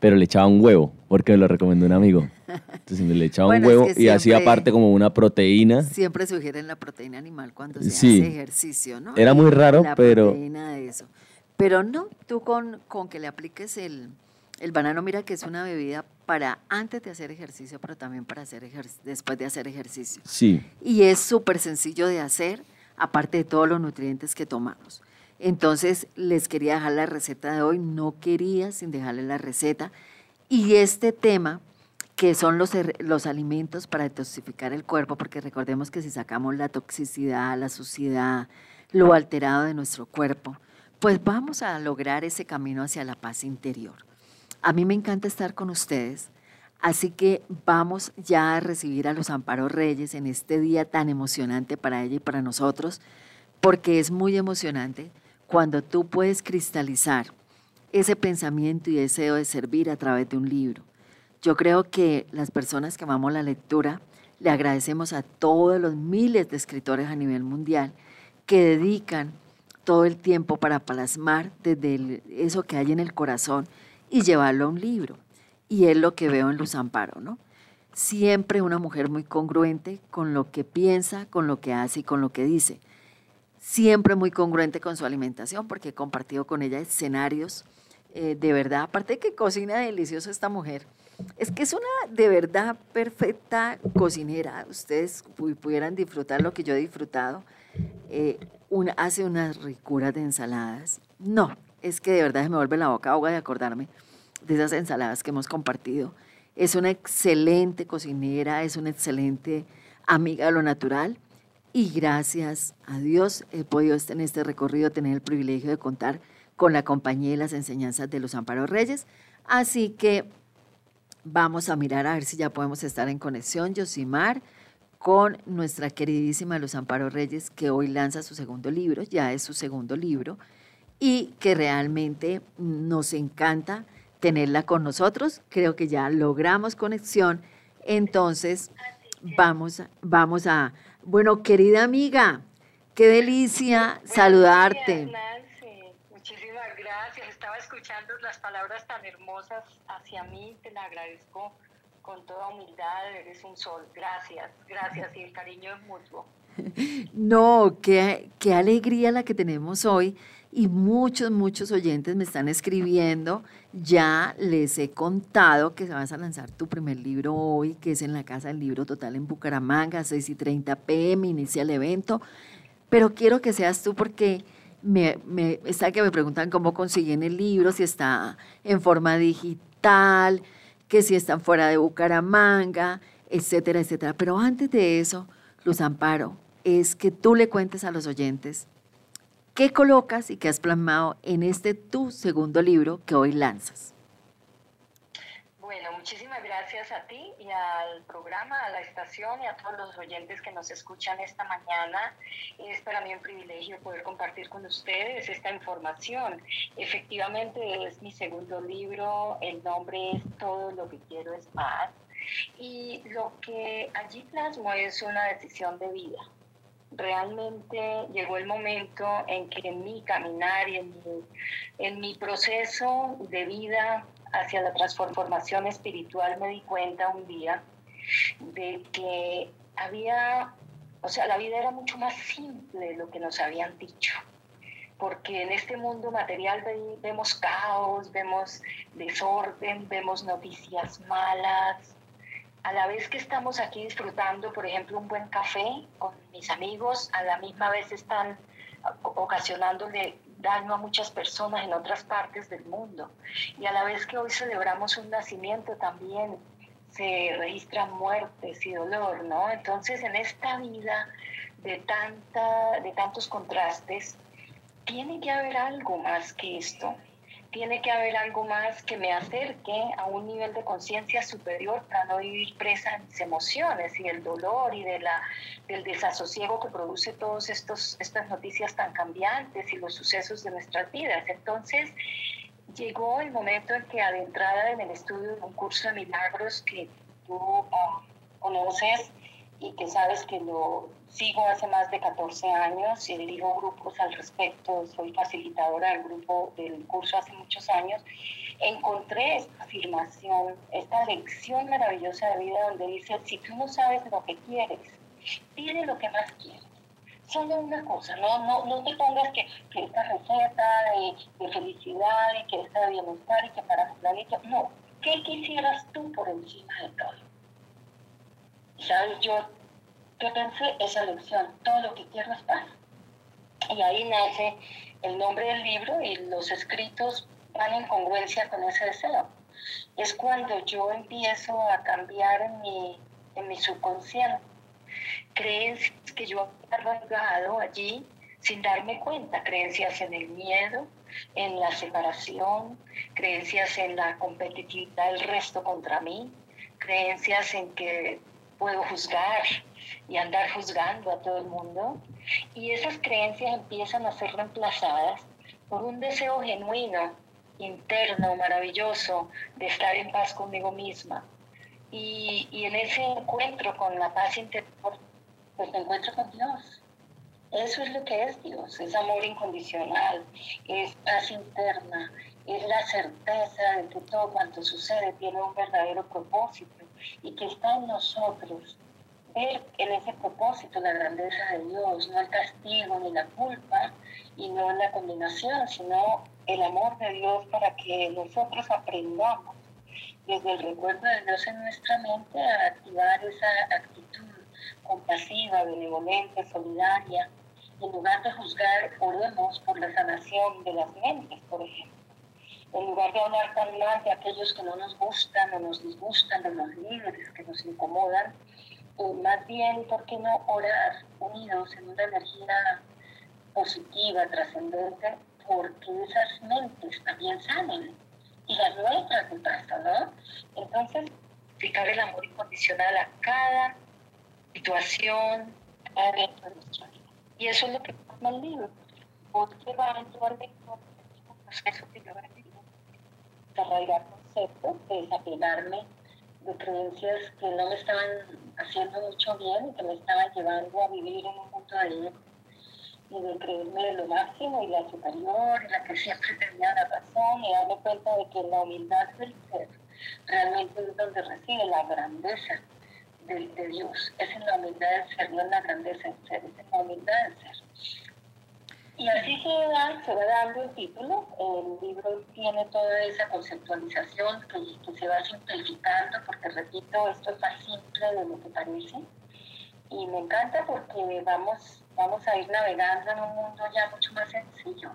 pero le echaba un huevo, porque me lo recomendó un amigo. Entonces le echaba un huevo y hacía aparte como una proteína. Siempre sugieren la proteína animal cuando se hace ejercicio, ¿no? Era muy raro, la pero... Proteína de eso. Pero no, tú con, con que le apliques el, el banano, mira que es una bebida para antes de hacer ejercicio, pero también para hacer después de hacer ejercicio. Sí. Y es súper sencillo de hacer, aparte de todos los nutrientes que tomamos. Entonces les quería dejar la receta de hoy, no quería sin dejarle la receta. Y este tema, que son los, los alimentos para detoxificar el cuerpo, porque recordemos que si sacamos la toxicidad, la suciedad, lo alterado de nuestro cuerpo, pues vamos a lograr ese camino hacia la paz interior. A mí me encanta estar con ustedes, así que vamos ya a recibir a los Amparos Reyes en este día tan emocionante para ella y para nosotros, porque es muy emocionante cuando tú puedes cristalizar ese pensamiento y deseo de servir a través de un libro. Yo creo que las personas que amamos la lectura le agradecemos a todos los miles de escritores a nivel mundial que dedican todo el tiempo para plasmar desde eso que hay en el corazón y llevarlo a un libro. Y es lo que veo en Luz Amparo, ¿no? Siempre una mujer muy congruente con lo que piensa, con lo que hace y con lo que dice siempre muy congruente con su alimentación, porque he compartido con ella escenarios eh, de verdad, aparte de que cocina delicioso esta mujer, es que es una de verdad perfecta cocinera, ustedes pudieran disfrutar lo que yo he disfrutado, eh, hace unas ricuras de ensaladas, no, es que de verdad se me vuelve la boca agua de acordarme de esas ensaladas que hemos compartido, es una excelente cocinera, es una excelente amiga de lo natural, y gracias a Dios he podido en este recorrido tener el privilegio de contar con la compañía y las enseñanzas de los Amparo Reyes. Así que vamos a mirar a ver si ya podemos estar en conexión, Yosimar, con nuestra queridísima Los Amparo Reyes, que hoy lanza su segundo libro, ya es su segundo libro, y que realmente nos encanta tenerla con nosotros. Creo que ya logramos conexión. Entonces, vamos, vamos a, bueno, querida amiga, qué delicia saludarte. Muchísimas gracias. Estaba escuchando escuchando las palabras tan hermosas hacia mí, te la agradezco con toda humildad, eres un sol. Gracias, gracias y el cariño es mutuo. No, qué, qué alegría la que tenemos hoy y muchos, muchos oyentes me están escribiendo. Ya les he contado que vas a lanzar tu primer libro hoy, que es en la Casa del Libro Total en Bucaramanga, 6 y 30 pm, inicia el evento. Pero quiero que seas tú porque me, me, está que me preguntan cómo consiguen el libro, si está en forma digital, que si están fuera de Bucaramanga, etcétera, etcétera. Pero antes de eso, Luz Amparo, es que tú le cuentes a los oyentes qué colocas y qué has plasmado en este tu segundo libro que hoy lanzas. Bueno, muchísimas gracias a ti y al programa, a la estación y a todos los oyentes que nos escuchan esta mañana. Es para mí un privilegio poder compartir con ustedes esta información. Efectivamente es mi segundo libro, el nombre es Todo lo que quiero es paz. Y lo que allí plasmo es una decisión de vida realmente llegó el momento en que en mi caminar y en mi, en mi proceso de vida hacia la transformación espiritual me di cuenta un día de que había, o sea, la vida era mucho más simple de lo que nos habían dicho. Porque en este mundo material vemos caos, vemos desorden, vemos noticias malas, a la vez que estamos aquí disfrutando, por ejemplo, un buen café con mis amigos, a la misma vez están ocasionándole daño a muchas personas en otras partes del mundo. Y a la vez que hoy celebramos un nacimiento también se registran muertes y dolor, ¿no? Entonces en esta vida de, tanta, de tantos contrastes, tiene que haber algo más que esto tiene que haber algo más que me acerque a un nivel de conciencia superior para no vivir presa en mis emociones y el dolor y de la, del desasosiego que produce todas estas noticias tan cambiantes y los sucesos de nuestras vidas. Entonces, llegó el momento en que adentrada en el estudio de un curso de milagros que tú ah, conoces y que sabes que lo sigo hace más de 14 años y dirijo grupos al respecto, soy facilitadora del grupo del curso hace muchos años, encontré esta afirmación, esta lección maravillosa de vida donde dice, si tú no sabes lo que quieres, pide lo que más quieres. Solo una cosa, no, no, no te pongas que, que esta receta de, felicidad y que esta de bienestar y que para planeta, no, ¿qué quisieras tú por encima de todo? ¿Sabes? Yo, yo pensé esa lección, todo lo que quiero es paz. Y ahí nace el nombre del libro y los escritos van en congruencia con ese deseo. Es cuando yo empiezo a cambiar en mi, en mi subconsciente creencias que yo he arraigado allí sin darme cuenta, creencias en el miedo, en la separación, creencias en la competitividad del resto contra mí, creencias en que puedo juzgar y andar juzgando a todo el mundo. Y esas creencias empiezan a ser reemplazadas por un deseo genuino, interno, maravilloso, de estar en paz conmigo misma. Y, y en ese encuentro con la paz interior, pues me encuentro con Dios. Eso es lo que es Dios, es amor incondicional, es paz interna, es la certeza de que todo cuanto sucede tiene un verdadero propósito y que está en nosotros ver en ese propósito la grandeza de Dios, no el castigo ni la culpa y no la condenación, sino el amor de Dios para que nosotros aprendamos desde el recuerdo de Dios en nuestra mente a activar esa actitud compasiva, benevolente, solidaria. En lugar de juzgar, oremos por la sanación de las mentes, por ejemplo en lugar de hablar tan mal de aquellos que no nos gustan o nos disgustan, de los líderes que nos incomodan, o más bien, ¿por qué no orar unidos en una energía positiva, trascendente, porque esas mentes también salen y las nuestras de paso, ¿no? Entonces, fijar el amor incondicional a cada situación, a cada. Y eso es lo que pasa el libro, porque va eventualmente un proceso que yo conceptos, de desapegarme de creencias que no me estaban haciendo mucho bien y que me estaban llevando a vivir en un mundo de y de creerme lo máximo y la superior, la que siempre tenía la razón, y darme cuenta de que la humildad del ser realmente es donde reside la grandeza de, de Dios. Es en la humildad del ser, no en la grandeza del ser, es en la humildad del ser. Y así se va, se va dando el título. El libro tiene toda esa conceptualización que, que, se va simplificando, porque repito, esto es más simple de lo que parece. Y me encanta porque vamos, vamos a ir navegando en un mundo ya mucho más sencillo.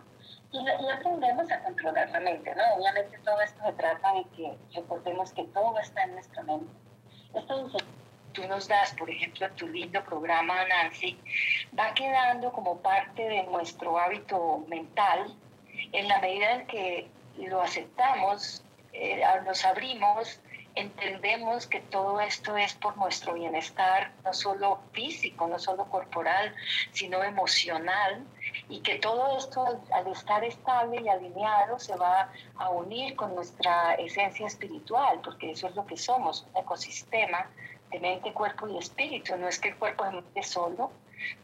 Y, aprendemos a controlar la mente, ¿no? Obviamente todo esto se trata de que recordemos que todo está en nuestra mente. Esto tú nos das, por ejemplo, en tu lindo programa, Nancy, va quedando como parte de nuestro hábito mental en la medida en que lo aceptamos, eh, nos abrimos, entendemos que todo esto es por nuestro bienestar, no solo físico, no solo corporal, sino emocional, y que todo esto al, estar estable y alineado se va a unir con nuestra esencia espiritual, porque eso es lo que somos, un ecosistema de mente, cuerpo y espíritu. No es que el cuerpo es solo,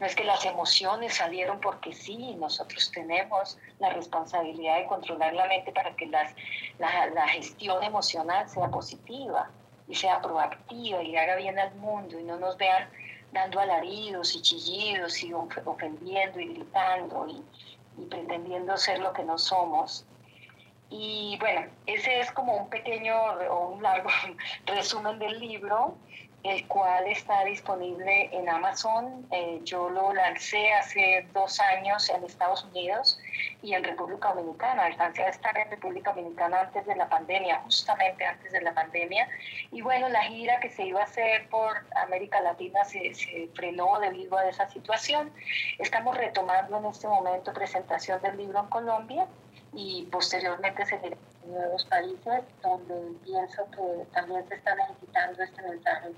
no es que las emociones salieron porque sí, nosotros tenemos la responsabilidad de controlar la mente para que las, la, la gestión emocional sea positiva y sea proactiva y haga bien al mundo y no nos vean dando alaridos y chillidos y ofendiendo y gritando y, y pretendiendo ser lo que no somos. Y bueno, ese es como un pequeño o un largo resumen del libro el cual está disponible en Amazon. Eh, yo lo lancé hace dos años en Estados Unidos y en República Dominicana. Alcancé a estar en República Dominicana antes de la pandemia, justamente antes de la pandemia. Y bueno, la gira que se iba a hacer por América Latina se, se frenó debido a esa situación. Estamos retomando en este momento presentación del libro en Colombia y posteriormente seguiré en nuevos países donde pienso que también se está necesitando este mensaje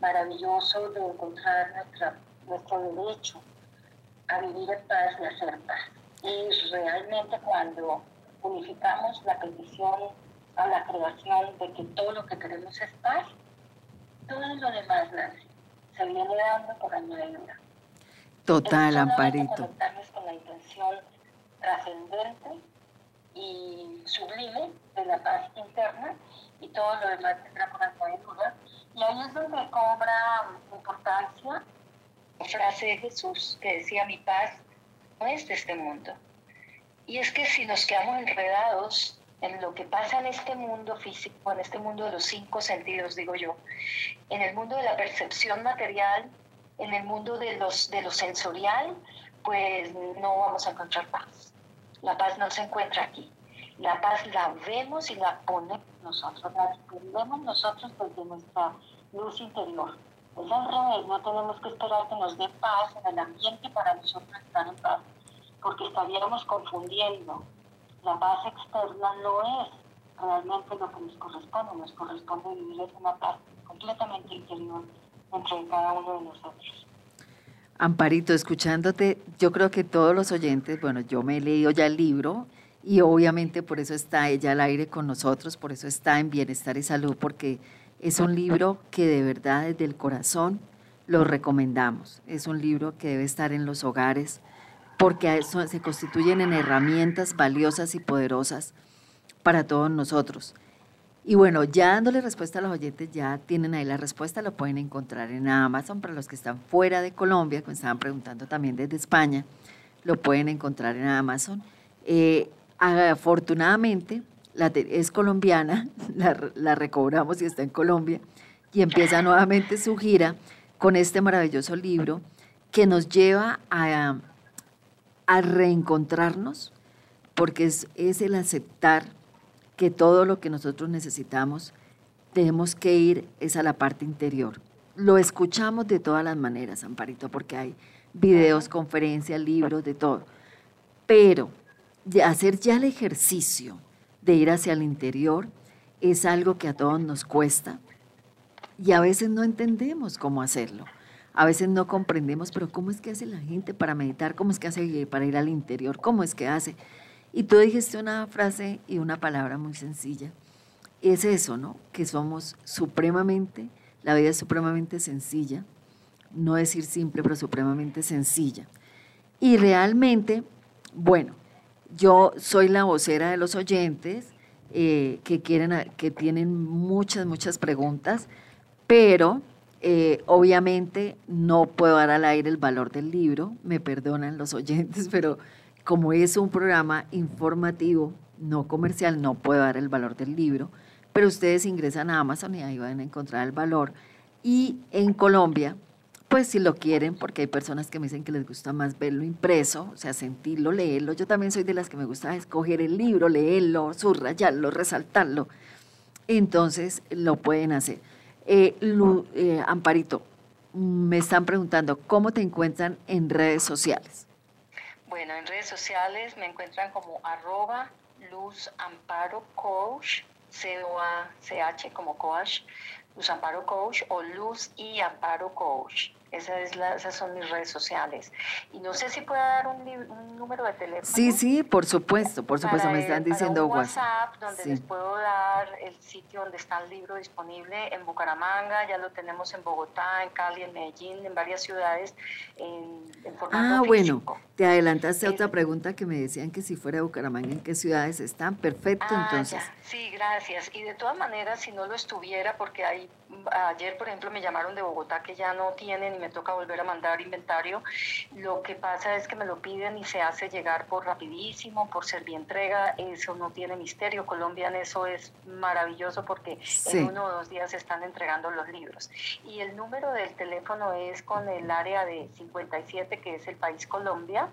maravilloso de encontrar nuestra, nuestro derecho a vivir en paz y hacer paz. Y realmente cuando unificamos la petición a la creación de que todo lo que queremos es paz, todo lo demás, Nancy, se viene dando por añadidura. Total, Amparito. Conectarnos con la intención trascendente y sublime de la paz interna y todo lo demás vendrá por añadidura y ahí es donde cobra importancia la frase de Jesús que decía, mi paz no es de este mundo. Y es que si nos quedamos enredados en lo que pasa en este mundo físico, en este mundo de los cinco sentidos, digo yo, en el mundo de la percepción material, en el mundo de, los, de lo sensorial, pues no vamos a encontrar paz. La paz no se encuentra aquí. La paz la vemos y la ponemos nosotros, la descubrimos nosotros desde nuestra luz interior. Es al revés, no tenemos que esperar que nos dé paz en el ambiente para nosotros estar en paz, porque estaríamos confundiendo. La paz externa no es realmente lo que nos corresponde, nos corresponde vivir en una paz completamente interior entre cada uno de nosotros. Amparito, escuchándote, yo creo que todos los oyentes, bueno, yo me he leído ya el libro y obviamente por eso está ella al aire con nosotros, por eso está en Bienestar y Salud, porque es un libro que de verdad desde el corazón lo recomendamos. Es un libro que debe estar en los hogares porque se constituyen en herramientas valiosas y poderosas para todos nosotros. Y bueno, ya dándole respuesta a los oyentes, ya tienen ahí la respuesta, lo pueden encontrar en Amazon. Para los que están fuera de Colombia, que me estaban preguntando también desde España, lo pueden encontrar en Amazon. Eh, afortunadamente, es colombiana, la, la, recobramos y está en Colombia, y empieza nuevamente su gira con este maravilloso libro que nos lleva a, a reencontrarnos, porque es, es el aceptar que todo lo que nosotros necesitamos tenemos que ir es a la parte interior. Lo escuchamos de todas las maneras, Amparito, porque hay videos, conferencias, libros, de todo. Pero hacer ya el ejercicio de ir hacia el interior es algo que a todos nos cuesta y a veces no entendemos cómo hacerlo. A veces no comprendemos, pero ¿cómo es que hace la gente para meditar? ¿Cómo es que hace para ir al interior? ¿Cómo es que hace? Y tú dijiste una frase y una palabra muy sencilla. Es eso, ¿no? Que somos supremamente, la vida es supremamente sencilla, no decir simple, pero supremamente sencilla. Y realmente, bueno, yo soy la vocera de los oyentes eh, que, quieren, que tienen muchas, muchas preguntas, pero eh, obviamente no puedo dar al aire el valor del libro, me perdonan los oyentes, pero como es un programa informativo, no comercial, no puedo dar el valor del libro, pero ustedes ingresan a Amazon y ahí van a encontrar el valor. Y en Colombia, pues si lo quieren, porque hay personas que me dicen que les gusta más verlo impreso, o sea, sentirlo, leerlo. Yo también soy de las que me gusta escoger el libro, leerlo, subrayarlo, resaltarlo. Entonces lo pueden hacer. Eh, eh, Amparito, me están preguntando, ¿cómo te encuentran en redes sociales? Bueno, en redes sociales me encuentran como arroba Luz Amparo Coach, C-O-A-C-H como coach, Luz Amparo Coach o Luz y Amparo Coach. Esa es la, esas son mis redes sociales. Y no sé si puedo dar un, un número de teléfono. Sí, sí, por supuesto, por supuesto, me están diciendo WhatsApp. donde les puedo dar el sitio donde está el libro disponible en Bucaramanga, ya lo tenemos en Bogotá, en Cali, en Medellín, en varias ciudades, en, Ah, bueno, te adelantaste a otra pregunta que me decían que si fuera Bucaramanga, ¿en qué ciudades están? Perfecto, ah, entonces. Sí, gracias. Y de todas maneras, si no lo estuviera, porque hay, ayer, por ejemplo, me llamaron de Bogotá que ya no tienen y me toca volver a mandar inventario. Lo que pasa es que me lo piden y se hace llegar por rapidísimo, por servientrega, eso no tiene misterio. Colombia en eso es maravilloso porque en uno o dos días se están entregando los libros. Y el número del teléfono es con el área de 57, que es el país Colombia,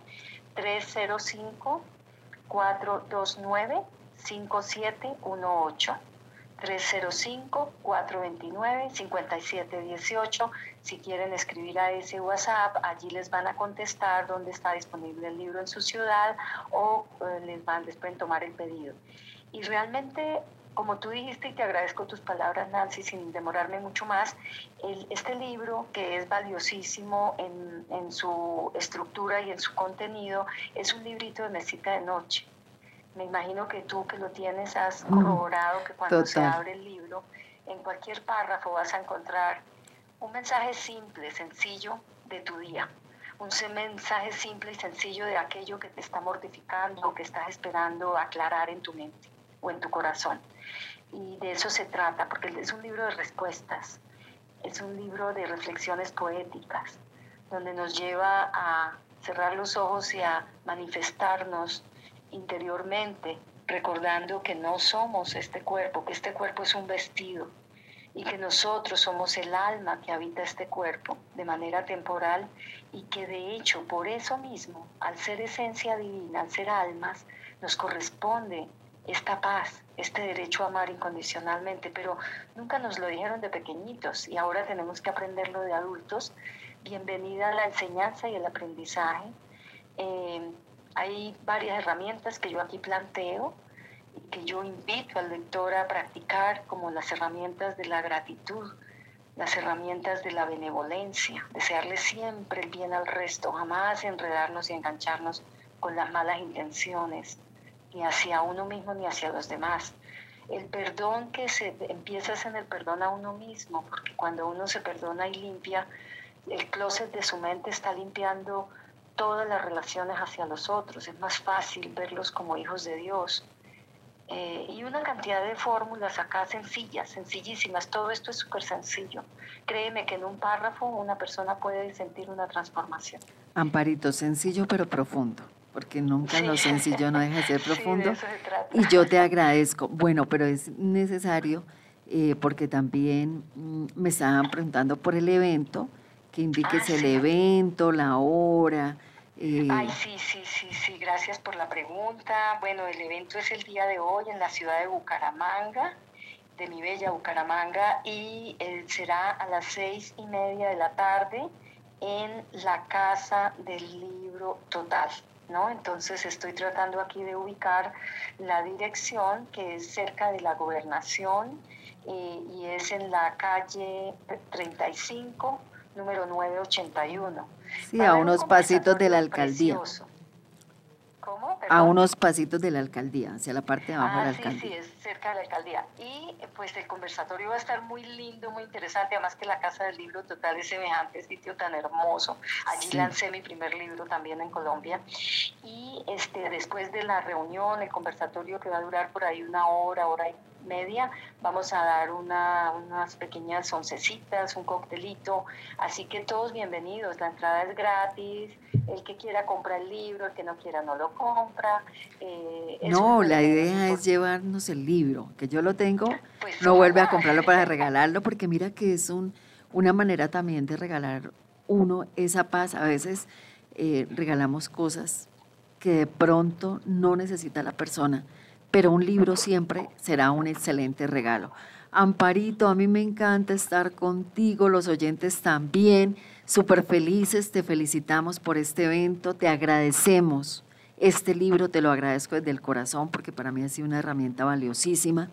305 429 5718. 305-429-5718. Si quieren escribir a ese WhatsApp, allí les van a contestar dónde está disponible el libro en su ciudad o eh, les, van, les pueden tomar el pedido. Y realmente, como tú dijiste, y te agradezco tus palabras, Nancy, sin demorarme mucho más, este libro, que es valiosísimo en, en su estructura y en su contenido, es un librito de mesita de noche me imagino que tú que lo tienes has corroborado que cuando se abre el libro, en cualquier párrafo vas a encontrar un mensaje simple, sencillo de tu día. Un mensaje simple y sencillo de aquello que te está mortificando o que estás esperando aclarar en tu mente o en tu corazón. Y de eso se trata, porque es un libro de respuestas, es un libro de reflexiones poéticas, donde nos lleva a cerrar los ojos y a manifestarnos interiormente, recordando que no somos este cuerpo, que este cuerpo es un vestido y que nosotros somos el alma que habita este cuerpo de manera temporal y que de hecho por eso mismo, al ser esencia divina, al ser almas, nos corresponde esta paz, este derecho a amar incondicionalmente, pero nunca nos lo dijeron de pequeñitos y ahora tenemos que aprenderlo de adultos. Bienvenida a la enseñanza y el aprendizaje. Eh, hay varias herramientas que yo aquí planteo y que yo invito al lector a practicar, como las herramientas de la gratitud, las herramientas de la benevolencia, desearle siempre el bien al resto, jamás enredarnos y engancharnos con las malas intenciones, ni hacia uno mismo ni hacia los demás. El perdón que se empieza en el perdón a uno mismo, porque cuando uno se perdona y limpia, el closet de su mente está limpiando todas las relaciones hacia los otros, es más fácil verlos como hijos de Dios. Eh, y una cantidad de fórmulas acá sencillas, sencillísimas, todo esto es súper sencillo. Créeme que en un párrafo una persona puede sentir una transformación. Amparito, sencillo pero profundo, porque nunca lo sencillo no deja de ser profundo. y yo te agradezco. Bueno, pero es necesario, eh, porque también mm, me estaban preguntando por el evento, que indiques ah, el evento, la hora. Eh. Ay, sí, sí, sí, sí, gracias por la pregunta. Bueno, el evento es el día de hoy en la ciudad de Bucaramanga, de mi bella Bucaramanga, y eh, será a las seis y media de la tarde en la Casa del Libro Total. ¿No? Entonces estoy tratando aquí de ubicar la dirección que es cerca de la gobernación eh, y es en la calle 35 número 981. Sí, a unos pasitos de la alcaldía. ¿Cómo? A unos pasitos de la alcaldía, hacia la parte de abajo de la ah, alcaldía. Sí, sí, es cerca de la alcaldía. Y pues el conversatorio va a estar muy lindo, muy interesante, además que la Casa del Libro Total es semejante sitio tan hermoso. Allí lancé mi primer libro también en Colombia. Y este, después de la reunión, el conversatorio que va a durar por ahí una hora, hora y media, vamos a dar unas pequeñas oncecitas, un coctelito, así que todos bienvenidos, la entrada es gratis, el que quiera compra el libro, el que no quiera no lo compra. Eh, no, la idea es llevarnos el libro, que yo lo tengo, pues no vuelve a comprarlo para regalarlo, porque mira que es un, una manera también de regalar uno esa paz, a veces eh, regalamos cosas que de pronto no necesita la persona pero un libro siempre será un excelente regalo. Amparito, a mí me encanta estar contigo, los oyentes también, súper felices, te felicitamos por este evento, te agradecemos. Este libro te lo agradezco desde el corazón porque para mí ha sido una herramienta valiosísima.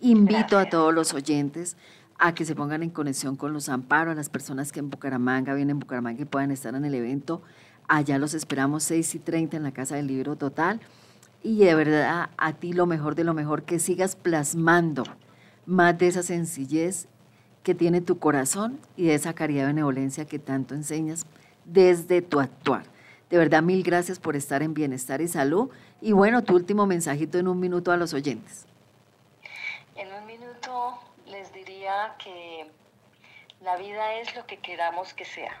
Invito a todos los oyentes a que se pongan en conexión con los amparos, a las personas que en Bucaramanga vienen en Bucaramanga y puedan estar en el evento. Allá los esperamos 6 y 30 en la Casa del Libro Total y de verdad a ti lo mejor de lo mejor, que sigas plasmando más de esa sencillez que tiene tu corazón y de esa caridad y benevolencia que tanto enseñas desde tu actuar. De verdad, mil gracias por estar en Bienestar y Salud. Y bueno, tu último mensajito en un minuto a los oyentes. En un minuto les diría que la vida es lo que queramos que sea.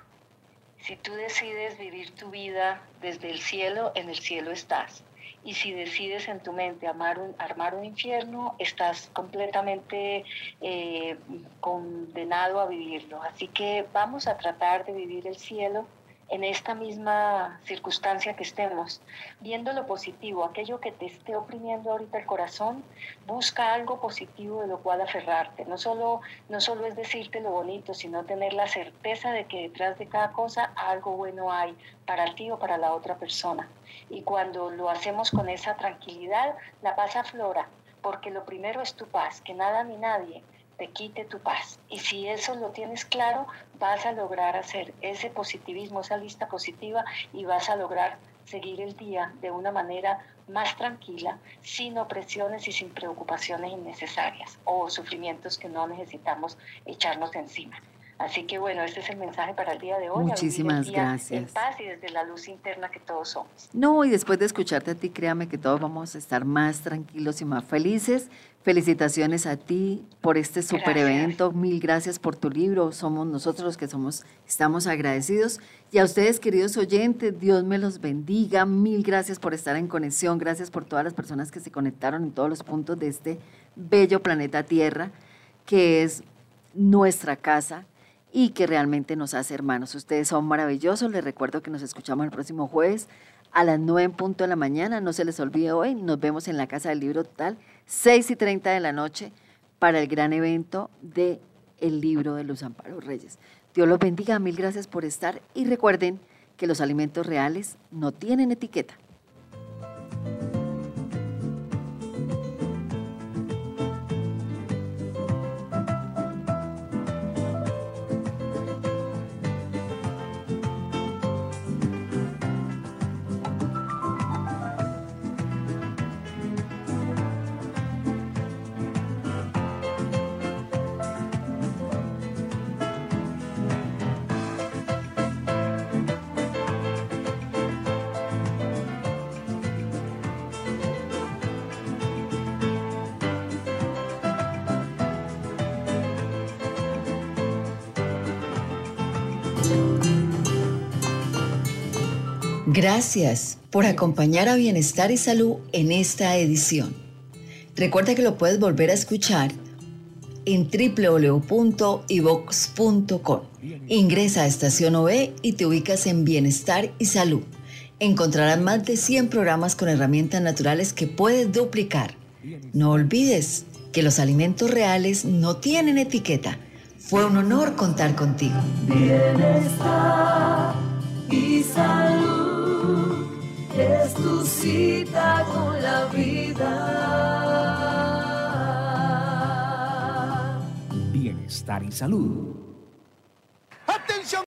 Si tú decides vivir tu vida desde el cielo, en el cielo estás y si decides en tu mente armar un, armar un infierno, estás completamente eh, condenado a vivirlo. Así que vamos a tratar de vivir el cielo en esta misma circunstancia que estemos, viendo lo positivo, aquello que te esté oprimiendo ahorita el corazón, busca algo positivo de lo cual aferrarte. No solo, no solo es decirte lo bonito, sino tener la certeza de que detrás de cada cosa algo bueno hay para ti o para la otra persona. Y cuando lo hacemos con esa tranquilidad, la paz aflora, porque lo primero es tu paz, que nada ni nadie te quite tu paz. Y si eso lo tienes claro, vas a lograr hacer ese positivismo, esa lista positiva y vas a lograr seguir el día de una manera más tranquila, sin opresiones y sin preocupaciones innecesarias o sufrimientos que no necesitamos echarnos encima. Así que bueno, este es el mensaje para el día de hoy. Muchísimas gracias. En paz y desde la luz interna que todos somos. No, y después de escucharte a ti, créame que todos vamos a estar más tranquilos y más felices. Felicitaciones a ti por este super evento. Mil gracias por tu libro. Somos nosotros los que somos, estamos agradecidos. Y a ustedes, queridos oyentes, Dios me los bendiga. Mil gracias por estar en conexión. Gracias por todas las personas que se conectaron en todos los puntos de este bello planeta Tierra, que es nuestra casa y que realmente nos hace hermanos. Ustedes son maravillosos. Les recuerdo que nos escuchamos el próximo jueves a las 9 en punto de la mañana. No se les olvide hoy. Nos vemos en la Casa del Libro Total, 6 y 30 de la noche, para el gran evento de el libro de los Amparos Reyes. Dios los bendiga. Mil gracias por estar y recuerden que los alimentos reales no tienen etiqueta. Gracias por acompañar a Bienestar y Salud en esta edición. Recuerda que lo puedes volver a escuchar en www.ivox.com. Ingresa a Estación OE y te ubicas en Bienestar y Salud. Encontrarás más de 100 programas con herramientas naturales que puedes duplicar. No olvides que los alimentos reales no tienen etiqueta. Fue un honor contar contigo. Bienestar y salud es tu cita con la vida. Bienestar y salud. ¡Atención!